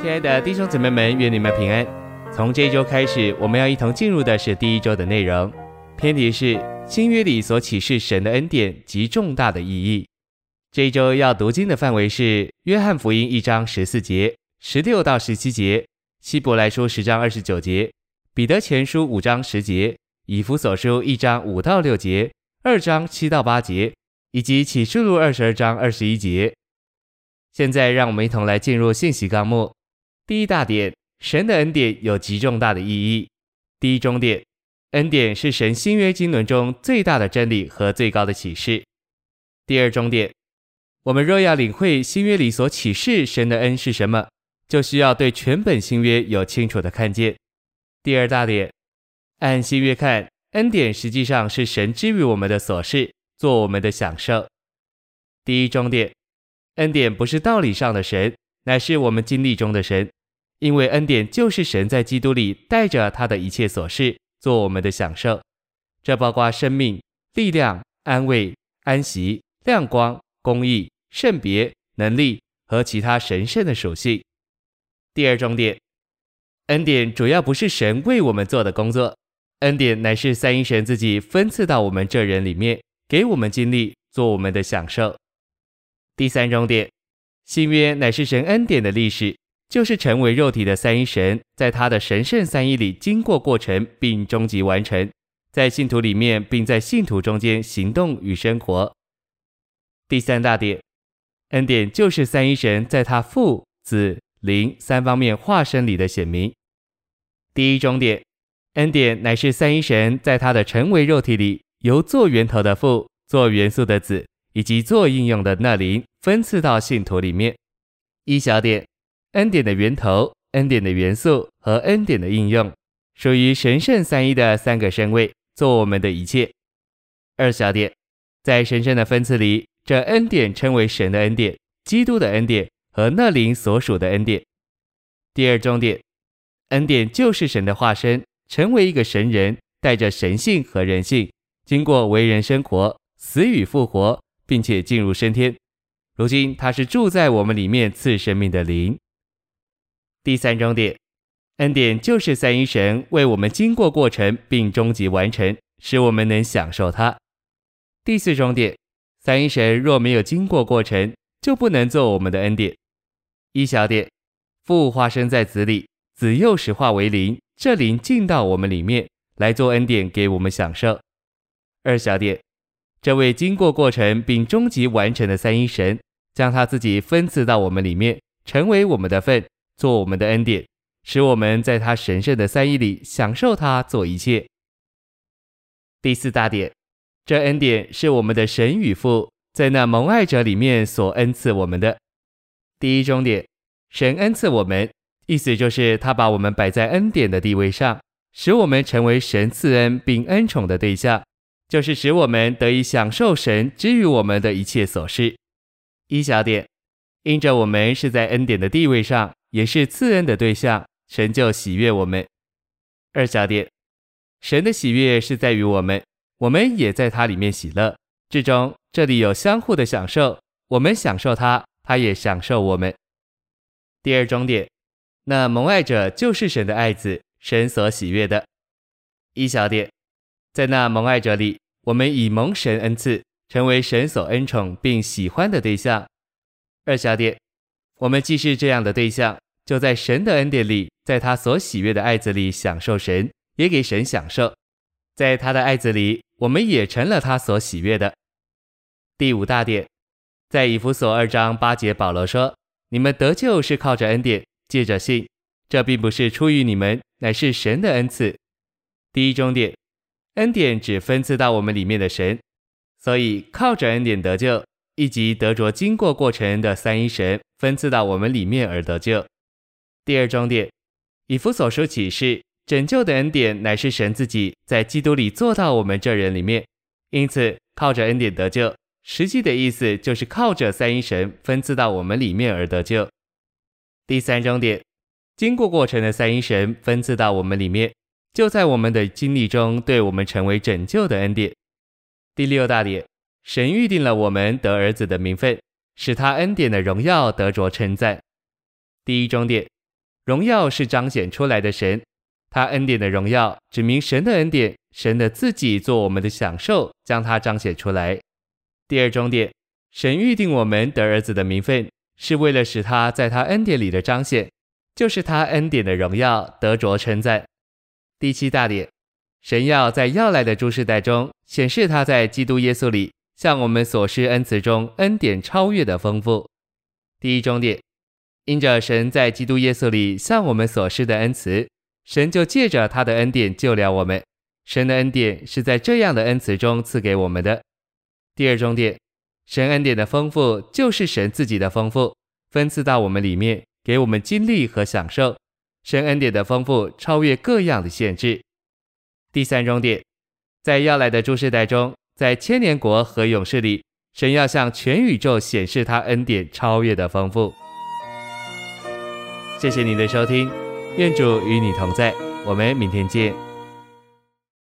亲爱的弟兄姊妹们，愿你们平安。从这一周开始，我们要一同进入的是第一周的内容。篇题是新约里所启示神的恩典及重大的意义。这一周要读经的范围是约翰福音一章十四节、十六到十七节，希伯来书十章二十九节，彼得前书五章十节，以弗所书一章五到六节，二章七到八节，以及启示录二十二章二十一节。现在让我们一同来进入信息纲目。第一大点，神的恩典有极重大的意义。第一中点，恩典是神新约经纶中最大的真理和最高的启示。第二中点，我们若要领会新约里所启示神的恩是什么，就需要对全本新约有清楚的看见。第二大点，按新约看，恩典实际上是神之于我们的所事，做我们的享受。第一中点，恩典不是道理上的神，乃是我们经历中的神。因为恩典就是神在基督里带着他的一切所示，做我们的享受，这包括生命、力量、安慰、安息、亮光、公义、圣别、能力和其他神圣的属性。第二重点，恩典主要不是神为我们做的工作，恩典乃是三一神自己分赐到我们这人里面，给我们经历，做我们的享受。第三重点，新约乃是神恩典的历史。就是成为肉体的三一神，在他的神圣三一里经过过程并终极完成，在信徒里面并在信徒中间行动与生活。第三大点，恩典就是三一神在他父、子、灵三方面化身里的显明。第一中点，恩典乃是三一神在他的成为肉体里，由做源头的父、做元素的子以及做应用的那灵分赐到信徒里面。一小点。恩典的源头、恩典的元素和恩典的应用，属于神圣三一的三个身位，做我们的一切。二小点，在神圣的分次里，这恩典称为神的恩典、基督的恩典和那灵所属的恩典。第二中点，恩典就是神的化身，成为一个神人，带着神性和人性，经过为人生活、死与复活，并且进入升天。如今他是住在我们里面赐生命的灵。第三重点，恩典就是三一神为我们经过过程并终极完成，使我们能享受它。第四重点，三一神若没有经过过程，就不能做我们的恩典。一小点，父化身在子里，子又使化为灵，这灵进到我们里面来做恩典给我们享受。二小点，这位经过过程并终极完成的三一神，将他自己分赐到我们里面，成为我们的份。做我们的恩典，使我们在他神圣的三一里享受他做一切。第四大点，这恩典是我们的神与父在那蒙爱者里面所恩赐我们的。第一中点，神恩赐我们，意思就是他把我们摆在恩典的地位上，使我们成为神赐恩并恩宠的对象，就是使我们得以享受神之于我们的一切所示。一小点，因着我们是在恩典的地位上。也是赐恩的对象，神就喜悦我们。二小点，神的喜悦是在于我们，我们也在他里面喜乐。至终这里有相互的享受，我们享受他，他也享受我们。第二终点，那蒙爱者就是神的爱子，神所喜悦的。一小点，在那蒙爱者里，我们以蒙神恩赐，成为神所恩宠并喜欢的对象。二小点。我们既是这样的对象，就在神的恩典里，在他所喜悦的爱子里享受神，也给神享受。在他的爱子里，我们也成了他所喜悦的。第五大点，在以弗所二章八节，保罗说：“你们得救是靠着恩典，借着信。这并不是出于你们，乃是神的恩赐。”第一终点，恩典只分赐到我们里面的神，所以靠着恩典得救。以及得着经过过程的三一神分赐到我们里面而得救。第二重点，以弗所书启示拯救的恩典乃是神自己在基督里做到我们这人里面，因此靠着恩典得救，实际的意思就是靠着三一神分赐到我们里面而得救。第三重点，经过过程的三一神分赐到我们里面，就在我们的经历中对我们成为拯救的恩典。第六大点。神预定了我们得儿子的名分，使他恩典的荣耀得着称赞。第一终点，荣耀是彰显出来的神，他恩典的荣耀指明神的恩典，神的自己做我们的享受，将它彰显出来。第二重点，神预定我们得儿子的名分，是为了使他在他恩典里的彰显，就是他恩典的荣耀得着称赞。第七大点，神要在要来的诸世代中显示他在基督耶稣里向我们所施恩慈中恩典超越的丰富。第一终点，因着神在基督耶稣里向我们所施的恩慈，神就借着他的恩典救了我们。神的恩典是在这样的恩慈中赐给我们的。第二终点，神恩典的丰富就是神自己的丰富，分赐到我们里面，给我们经历和享受。神恩典的丰富超越各样的限制。第三终点，在要来的诸世代中，在千年国和勇士里，神要向全宇宙显示他恩典超越的丰富。谢谢您的收听，愿主与你同在，我们明天见。